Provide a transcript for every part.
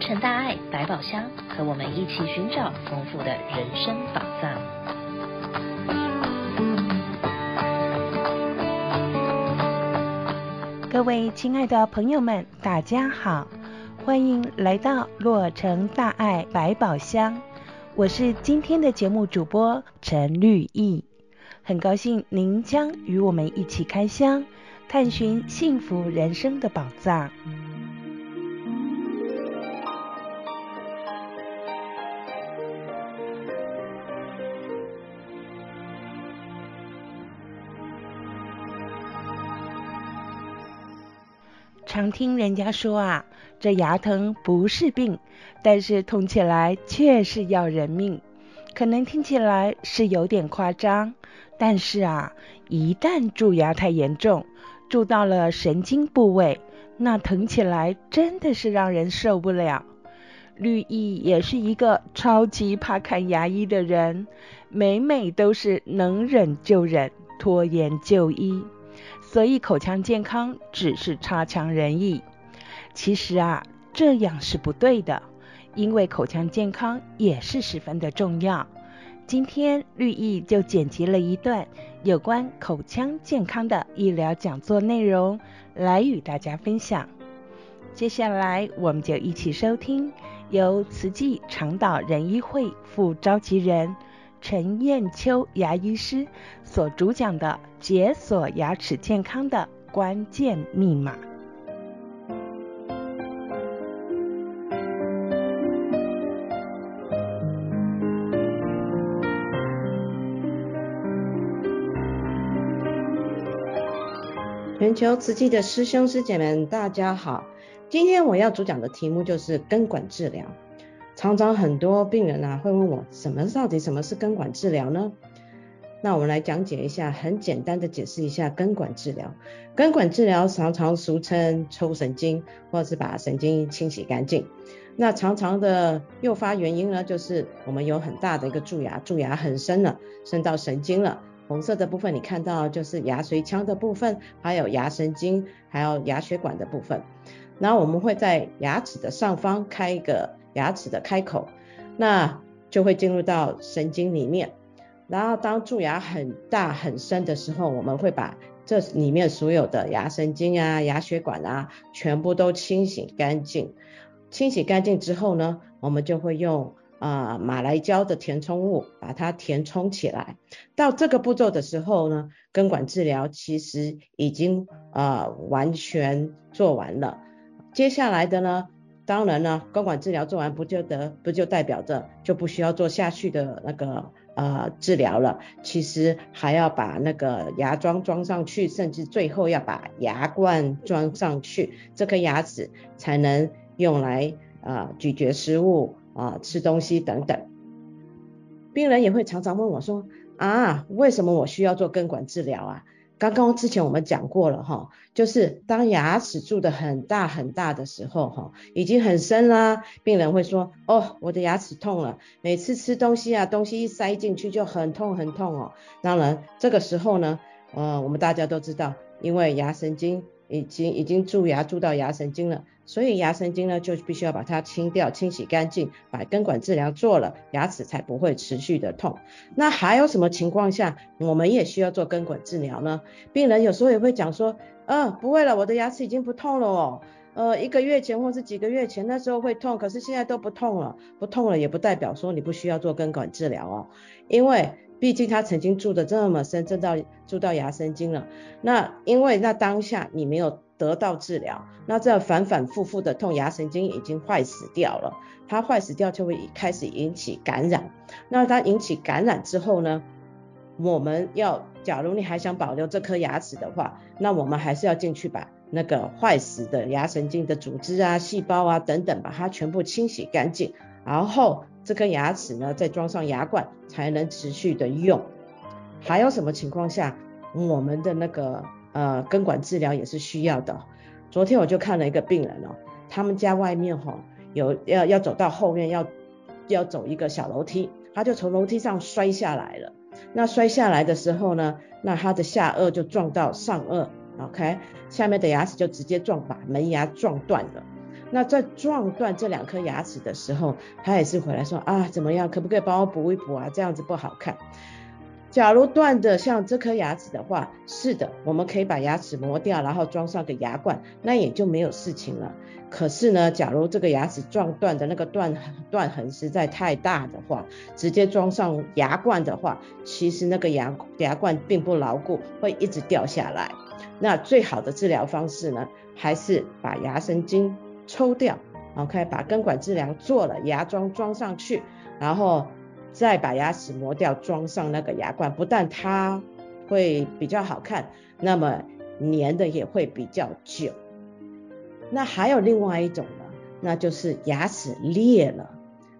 成大爱百宝箱，和我们一起寻找丰富的人生宝藏。各位亲爱的朋友们，大家好，欢迎来到洛成大爱百宝箱，我是今天的节目主播陈绿意，很高兴您将与我们一起开箱，探寻幸福人生的宝藏。常听人家说啊，这牙疼不是病，但是痛起来却是要人命。可能听起来是有点夸张，但是啊，一旦蛀牙太严重，蛀到了神经部位，那疼起来真的是让人受不了。绿意也是一个超级怕看牙医的人，每每都是能忍就忍，拖延就医。所以口腔健康只是差强人意，其实啊，这样是不对的，因为口腔健康也是十分的重要。今天绿意就剪辑了一段有关口腔健康的医疗讲座内容来与大家分享。接下来我们就一起收听由慈济长岛人医会副召集人。陈彦秋牙医师所主讲的解锁牙齿健康的关键密码。全球慈济的师兄师姐们，大家好，今天我要主讲的题目就是根管治疗。常常很多病人啊会问我，什么到底什么是根管治疗呢？那我们来讲解一下，很简单的解释一下根管治疗。根管治疗常常俗称抽神经，或者是把神经清洗干净。那常常的诱发原因呢，就是我们有很大的一个蛀牙，蛀牙很深了，深到神经了。红色的部分你看到就是牙髓腔的部分，还有牙神经，还有牙血管的部分。然后我们会在牙齿的上方开一个。牙齿的开口，那就会进入到神经里面。然后当蛀牙很大很深的时候，我们会把这里面所有的牙神经啊、牙血管啊，全部都清洗干净。清洗干净之后呢，我们就会用啊、呃、马来胶的填充物把它填充起来。到这个步骤的时候呢，根管治疗其实已经啊、完全做完了。接下来的呢？当然呢，根管治疗做完不就得不就代表着就不需要做下去的那个呃治疗了？其实还要把那个牙桩装上去，甚至最后要把牙冠装上去，这颗牙齿才能用来啊、咀嚼食物啊、吃东西等等。病人也会常常问我说啊，为什么我需要做根管治疗啊？刚刚之前我们讲过了哈，就是当牙齿蛀得很大很大的时候哈，已经很深啦，病人会说哦，我的牙齿痛了，每次吃东西啊，东西一塞进去就很痛很痛哦。当然这个时候呢，呃，我们大家都知道，因为牙神经。已经已经蛀牙蛀到牙神经了，所以牙神经呢就必须要把它清掉、清洗干净，把根管治疗做了，牙齿才不会持续的痛。那还有什么情况下我们也需要做根管治疗呢？病人有时候也会讲说，嗯、呃，不会了，我的牙齿已经不痛了哦，呃，一个月前或是几个月前那时候会痛，可是现在都不痛了，不痛了也不代表说你不需要做根管治疗哦，因为。毕竟他曾经蛀得这么深，蛀到蛀到牙神经了。那因为那当下你没有得到治疗，那这反反复复的痛，牙神经已经坏死掉了。它坏死掉就会开始引起感染。那它引起感染之后呢，我们要，假如你还想保留这颗牙齿的话，那我们还是要进去把那个坏死的牙神经的组织啊、细胞啊等等，把它全部清洗干净，然后。这颗牙齿呢，再装上牙冠才能持续的用。还有什么情况下，我们的那个呃根管治疗也是需要的？昨天我就看了一个病人哦，他们家外面哈、哦、有要要走到后面要要走一个小楼梯，他就从楼梯上摔下来了。那摔下来的时候呢，那他的下颚就撞到上颚，OK，下面的牙齿就直接撞把门牙撞断了。那在撞断这两颗牙齿的时候，他也是回来说啊，怎么样，可不可以帮我补一补啊？这样子不好看。假如断的像这颗牙齿的话，是的，我们可以把牙齿磨掉，然后装上个牙冠，那也就没有事情了。可是呢，假如这个牙齿撞断的那个断断痕实在太大的话，直接装上牙冠的话，其实那个牙牙冠并不牢固，会一直掉下来。那最好的治疗方式呢，还是把牙神经抽掉，OK，把根管治疗做了，牙桩装上去，然后。再把牙齿磨掉，装上那个牙冠，不但它会比较好看，那么粘的也会比较久。那还有另外一种呢，那就是牙齿裂了。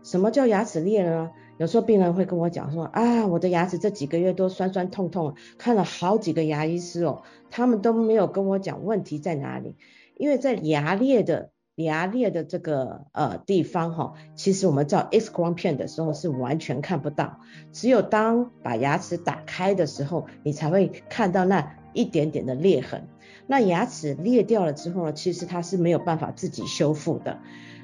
什么叫牙齿裂了呢？有时候病人会跟我讲说啊，我的牙齿这几个月都酸酸痛痛，看了好几个牙医师哦，他们都没有跟我讲问题在哪里，因为在牙裂的。牙裂的这个呃地方哈，其实我们照 X 光片的时候是完全看不到，只有当把牙齿打开的时候，你才会看到那一点点的裂痕。那牙齿裂掉了之后呢，其实它是没有办法自己修复的。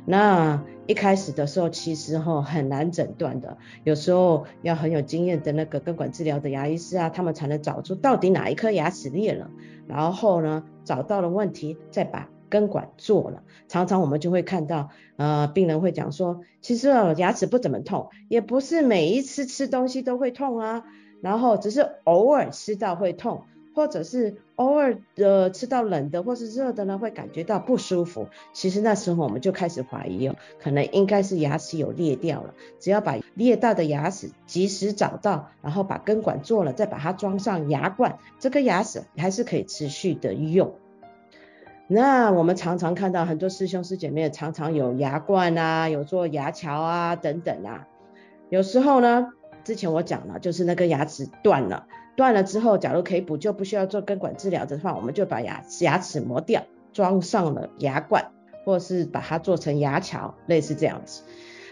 那一开始的时候，其实哈很难诊断的，有时候要很有经验的那个根管治疗的牙医师啊，他们才能找出到底哪一颗牙齿裂了，然后呢找到了问题再把。根管做了，常常我们就会看到，呃，病人会讲说，其实啊，牙齿不怎么痛，也不是每一次吃东西都会痛啊，然后只是偶尔吃到会痛，或者是偶尔的吃到冷的或是热的呢，会感觉到不舒服。其实那时候我们就开始怀疑哦，可能应该是牙齿有裂掉了。只要把裂到的牙齿及时找到，然后把根管做了，再把它装上牙冠，这颗牙齿还是可以持续的用。那我们常常看到很多师兄师姐妹常常有牙冠啊，有做牙桥啊等等啊。有时候呢，之前我讲了，就是那个牙齿断了，断了之后，假如可以补救，不需要做根管治疗的话，我们就把牙牙齿磨掉，装上了牙冠，或是把它做成牙桥，类似这样子。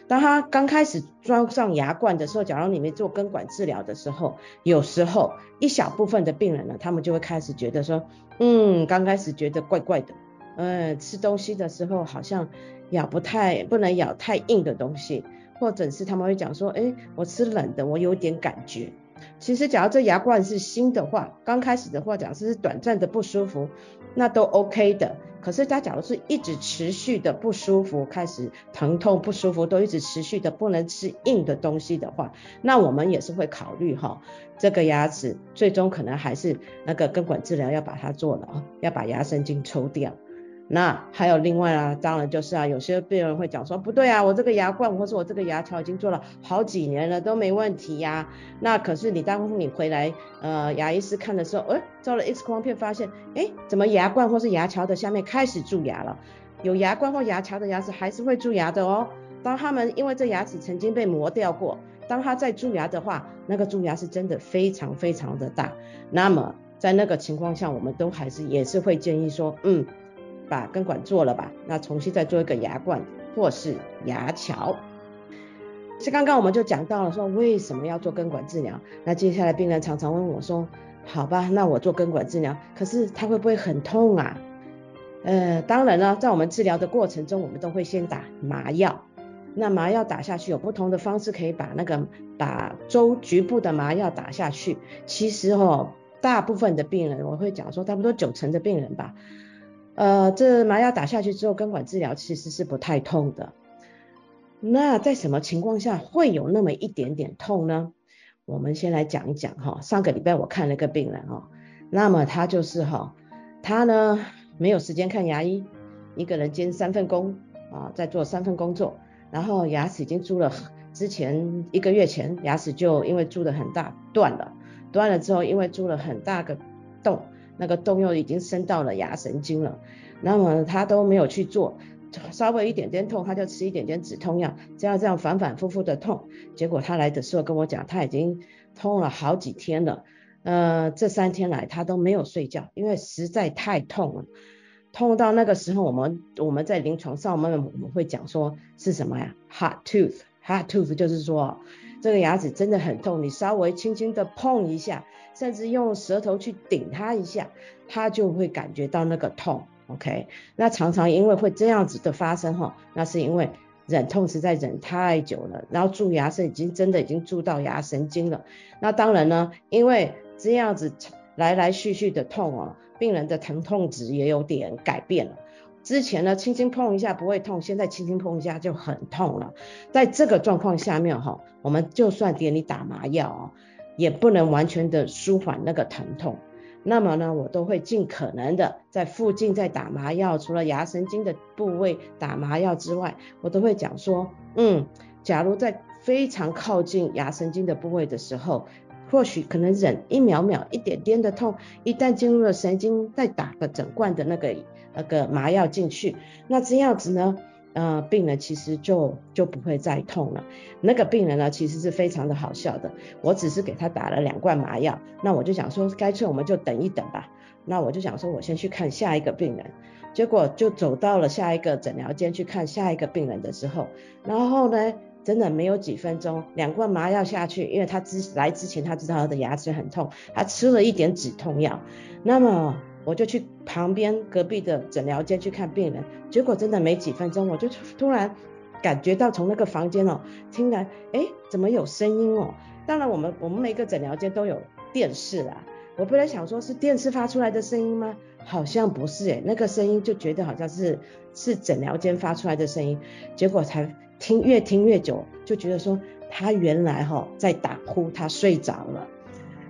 当他刚开始装上牙冠的时候，假如你没做根管治疗的时候，有时候一小部分的病人呢，他们就会开始觉得说，嗯，刚开始觉得怪怪的，嗯，吃东西的时候好像咬不太，不能咬太硬的东西，或者是他们会讲说，哎，我吃冷的，我有点感觉。其实，假如这牙冠是新的话，刚开始的话讲是短暂的不舒服，那都 OK 的。可是他假如是一直持续的不舒服，开始疼痛不舒服，都一直持续的不能吃硬的东西的话，那我们也是会考虑哈，这个牙齿最终可能还是那个根管治疗要把它做了啊，要把牙神经抽掉。那还有另外啊，当然就是啊，有些病人会讲说，不对啊，我这个牙冠或是我这个牙桥已经做了好几年了都没问题呀、那可是你当你回来，呃，牙医师看的时候，哎，照了 X 光片发现，哎，怎么牙冠或是牙桥的下面开始蛀牙了？有牙冠或牙桥的牙齿还是会蛀牙的哦。当他们因为这牙齿曾经被磨掉过，当他再蛀牙的话，那个蛀牙是真的非常非常的大。那么在那个情况下，我们都还是也是会建议说，嗯。把根管做了吧，那重新再做一个牙冠或是牙桥。是刚刚我们就讲到了说为什么要做根管治疗，那接下来病人常常问我说，好吧，那我做根管治疗，可是他会不会很痛啊？呃，当然了，在我们治疗的过程中，我们都会先打麻药。那麻药打下去有不同的方式，可以把那个把周局部的麻药打下去。其实哦，大部分的病人我会讲说，差不多九成的病人吧。呃，这麻药打下去之后，根管治疗其实是不太痛的。那在什么情况下会有那么一点点痛呢？我们先来讲一讲哈。上个礼拜我看了个病人哈，那么他就是哈，他呢没有时间看牙医，一个人兼三份工啊，在做三份工作，然后牙齿已经蛀了，之前一个月前牙齿就因为蛀得很大断了，断了之后因为蛀了很大个洞。那个洞又已经伸到了牙神经了，那么他都没有去做，稍微一点点痛他就吃一点点止痛药，这样这样反反复复的痛，结果他来的时候跟我讲他已经痛了好几天了，呃，这三天来他都没有睡觉，因为实在太痛了，痛到那个时候我们我们在临床上我们我们会讲说是什么呀？Hot tooth，hot tooth 就是说。这个牙齿真的很痛，你稍微轻轻的碰一下，甚至用舌头去顶它一下，它就会感觉到那个痛。OK，那常常因为会这样子的发生哈，那是因为忍痛实在忍太久了，然后蛀牙是已经真的已经蛀到牙神经了。那当然呢，因为这样子来来续续的痛哦，病人的疼痛值也有点改变了。之前呢，轻轻碰一下不会痛，现在轻轻碰一下就很痛了。在这个状况下面哈，我们就算给你打麻药哦，也不能完全的舒缓那个疼痛。那么呢，我都会尽可能的在附近再打麻药，除了牙神经的部位打麻药之外，我都会讲说，嗯，假如在非常靠近牙神经的部位的时候，或许可能忍一秒秒一点点的痛，一旦进入了神经，再打个整罐的那个那个麻药进去，那这样子呢？呃，病人其实就就不会再痛了。那个病人呢，其实是非常的好笑的。我只是给他打了两罐麻药，那我就想说，干脆我们就等一等吧。那我就想说，我先去看下一个病人。结果就走到了下一个诊疗间去看下一个病人的时候，然后呢，真的没有几分钟，两罐麻药下去，因为他之来之前他知道他的牙齿很痛，他吃了一点止痛药，那么。我就去旁边隔壁的诊疗间去看病人，结果真的没几分钟，我就突然感觉到从那个房间哦，听来，哎，怎么有声音哦？当然，我们我们每个诊疗间都有电视啦。我本来想说是电视发出来的声音吗？好像不是诶，那个声音就觉得好像是是诊疗间发出来的声音，结果才听越听越久，就觉得说他原来哈在打呼，他睡着了。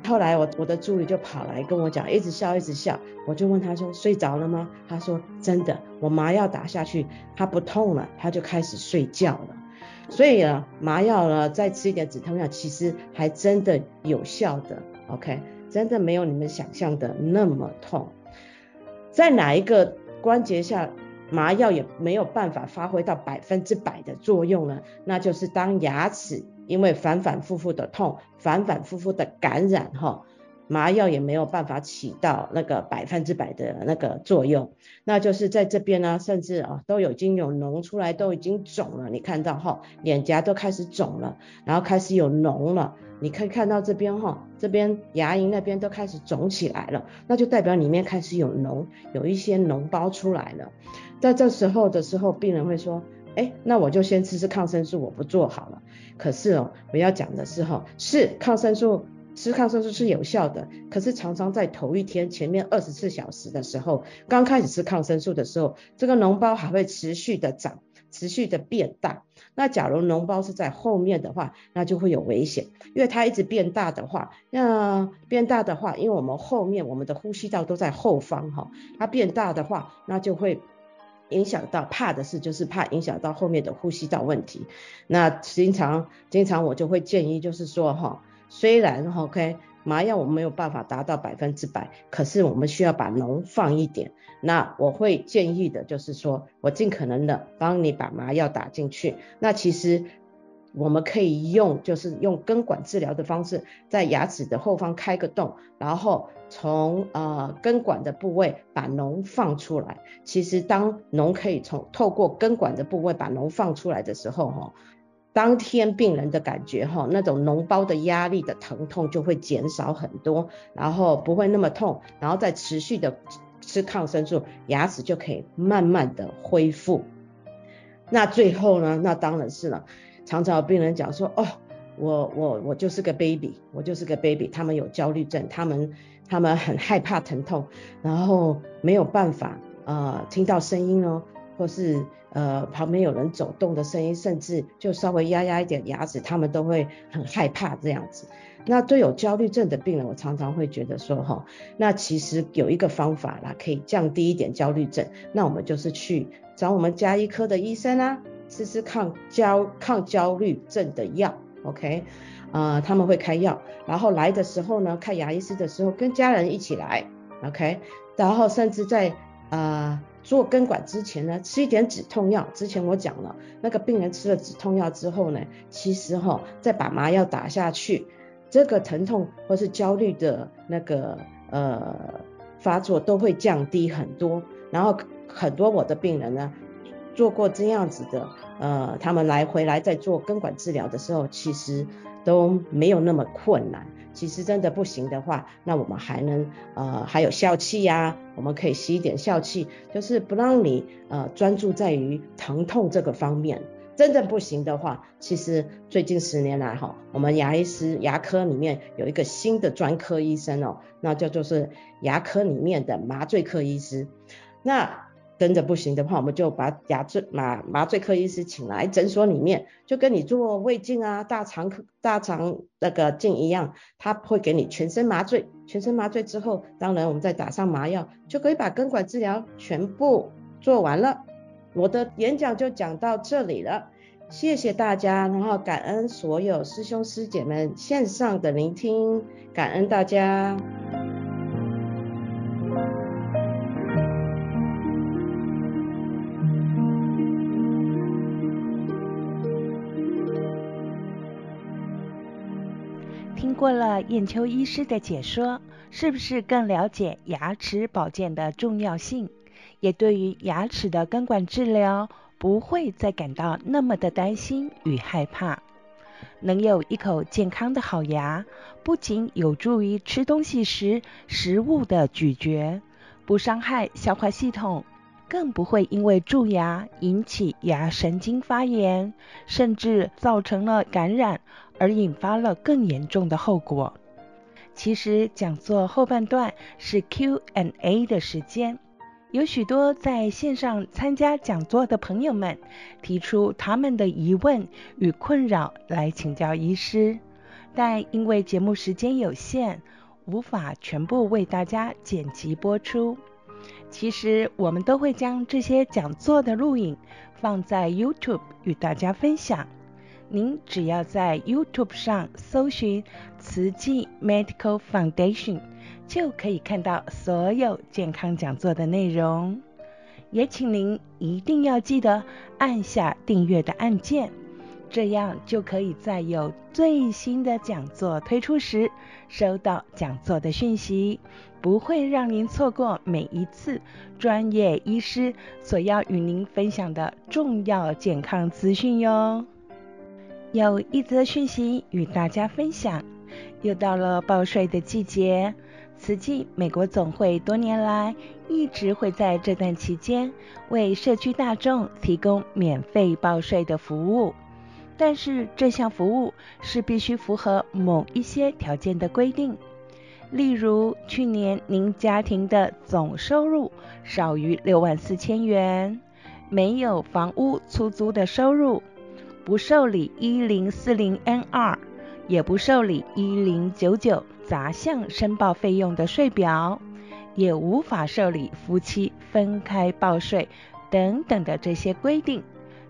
后来我我的助理就跑来跟我讲，一直笑一直笑，我就问他说，睡着了吗？他说真的，我麻药打下去，他不痛了，他就开始睡觉了。所以啊，麻药呢再吃一点止痛药，其实还真的有效的，OK，真的没有你们想象的那么痛。在哪一个关节下麻药也没有办法发挥到百分之百的作用呢？那就是当牙齿。因为反反复复的痛，反反复复的感染，哈，麻药也没有办法起到那个百分之百的那个作用。那就是在这边呢，甚至啊都有已经有脓出来，都已经肿了。你看到哈，脸颊都开始肿了，然后开始有脓了。你可以看到这边哈，这边牙龈那边都开始肿起来了，那就代表里面开始有脓，有一些脓包出来了。在这时候的时候，病人会说。哎，那我就先吃吃抗生素，我不做好了。可是哦，我要讲的是哈，是抗生素吃抗生素是有效的，可是常常在头一天前面二十四小时的时候，刚开始吃抗生素的时候，这个脓包还会持续的长，持续的变大。那假如脓包是在后面的话，那就会有危险，因为它一直变大的话，那变大的话，因为我们后面我们的呼吸道都在后方哈，它变大的话，那就会。影响到，怕的是就是怕影响到后面的呼吸道问题。那经常经常我就会建议，就是说哈，虽然 OK 麻药我们没有办法达到百分之百，可是我们需要把脓放一点。那我会建议的就是说，我尽可能的帮你把麻药打进去。那其实。我们可以用，就是用根管治疗的方式，在牙齿的后方开个洞，然后从呃根管的部位把脓放出来。其实当脓可以从透过根管的部位把脓放出来的时候，哈，当天病人的感觉哈，那种脓包的压力的疼痛就会减少很多，然后不会那么痛，然后再持续的吃抗生素，牙齿就可以慢慢的恢复。那最后呢，那当然是了。常常有病人讲说，哦，我我我就是个 baby，我就是个 baby，他们有焦虑症，他们他们很害怕疼痛，然后没有办法呃听到声音哦，或是呃旁边有人走动的声音，甚至就稍微压压一点牙齿，他们都会很害怕这样子。那对有焦虑症的病人，我常常会觉得说，哈，那其实有一个方法啦，可以降低一点焦虑症，那我们就是去找我们家医科的医生啊。吃吃抗焦抗焦虑症的药，OK，呃，他们会开药，然后来的时候呢，看牙医师的时候跟家人一起来，OK，然后甚至在呃做根管之前呢，吃一点止痛药。之前我讲了，那个病人吃了止痛药之后呢，其实哈，再把麻药打下去，这个疼痛或是焦虑的那个呃发作都会降低很多。然后很多我的病人呢。做过这样子的，呃，他们来回来再做根管治疗的时候，其实都没有那么困难。其实真的不行的话，那我们还能呃还有笑气呀、我们可以吸一点笑气，就是不让你呃专注在于疼痛这个方面。真的不行的话，其实最近十年来哈，我们牙医师牙科里面有一个新的专科医生哦，那叫做是牙科里面的麻醉科医师。那真的不行的话，我们就把牙醉麻麻醉科医师请来诊所里面，就跟你做胃镜啊、大肠大肠那个镜一样，他会给你全身麻醉，全身麻醉之后，当然我们再打上麻药，就可以把根管治疗全部做完了。我的演讲就讲到这里了，谢谢大家，然后感恩所有师兄师姐们线上的聆听，感恩大家。过了燕秋医师的解说，是不是更了解牙齿保健的重要性？也对于牙齿的根管治疗，不会再感到那么的担心与害怕。能有一口健康的好牙，不仅有助于吃东西时食物的咀嚼，不伤害消化系统，更不会因为蛀牙引起牙神经发炎，甚至造成了感染而引发了更严重的后果。其实讲座后半段是 Q&A 的时间。有许多在线上参加讲座的朋友们提出他们的疑问与困扰来请教医师，但因为节目时间有限，无法全部为大家剪辑播出。其实我们都会将这些讲座的录影放在 YouTube 与大家分享。您只要在 YouTube 上搜寻慈济 Medical Foundation。就可以看到所有健康讲座的内容，也请您一定要记得按下订阅的按键，这样就可以在有最新的讲座推出时收到讲座的讯息，不会让您错过每一次专业医师所要与您分享的重要健康资讯哟。有一则讯息与大家分享，又到了报税的季节。慈济美国总会多年来一直会在这段期间为社区大众提供免费报税的服务，但是这项服务是必须符合某一些条件的规定，例如去年您家庭的总收入少于六万四千元，没有房屋出租的收入，不受理一零四零 N 二，也不受理一零九九。杂项申报费用的税表，也无法受理夫妻分开报税等等的这些规定，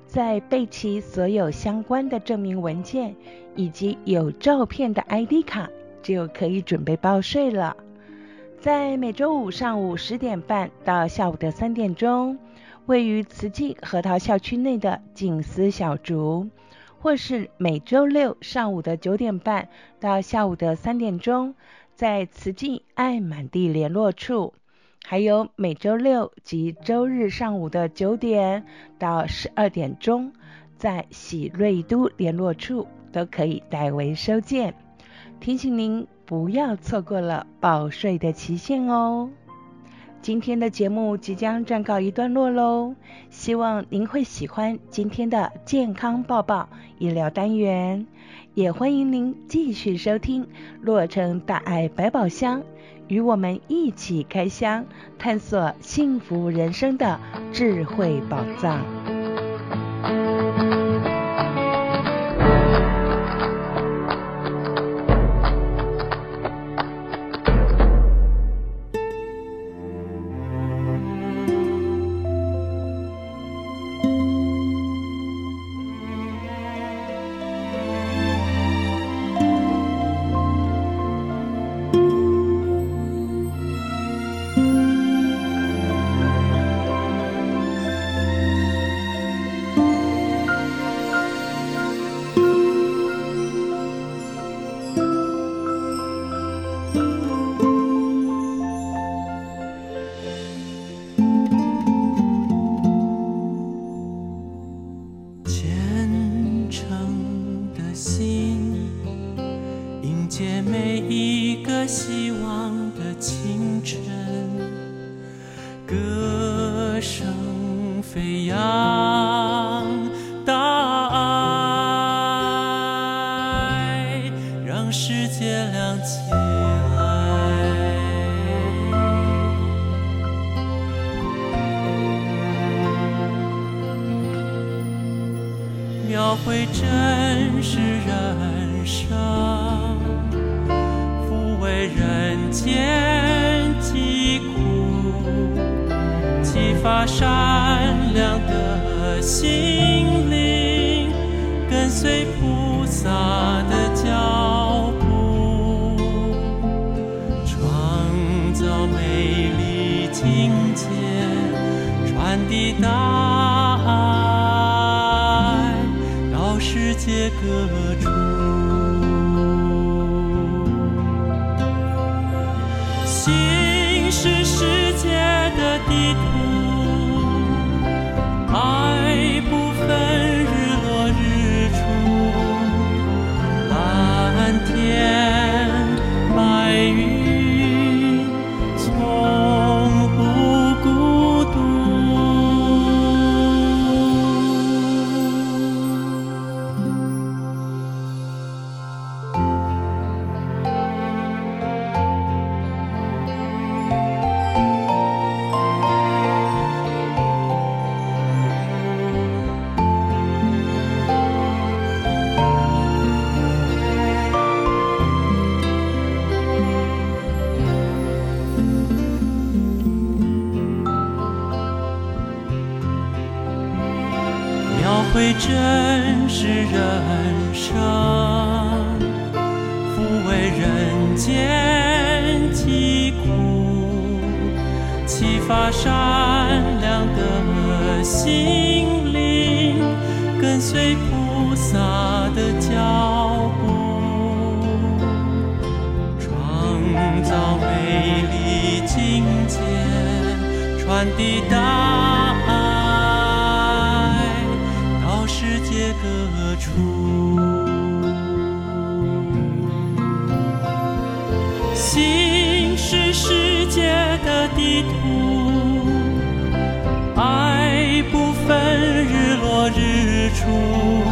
在备齐所有相关的证明文件以及有照片的 ID 卡，就可以准备报税了。在每周五上午十点半到下午的三点钟，位于慈济核桃校区内的静思小竹。或是每周六上午的九点半到下午的三点钟，在慈济爱满地联络处；还有每周六及周日上午的九点到十二点钟，在喜瑞都联络处都可以代为收件。提醒您不要错过了报税的期限哦。今天的节目即将暂告一段落喽，希望您会喜欢今天的健康抱抱医疗单元，也欢迎您继续收听洛城大爱百宝箱，与我们一起开箱探索幸福人生的智慧宝藏。的大爱，到世界各处。会真实人生，抚慰人间疾苦，启发善良的心灵，跟随菩萨的脚步。创造美丽境界，传递大。处。心是世界的地图爱不分日落日出。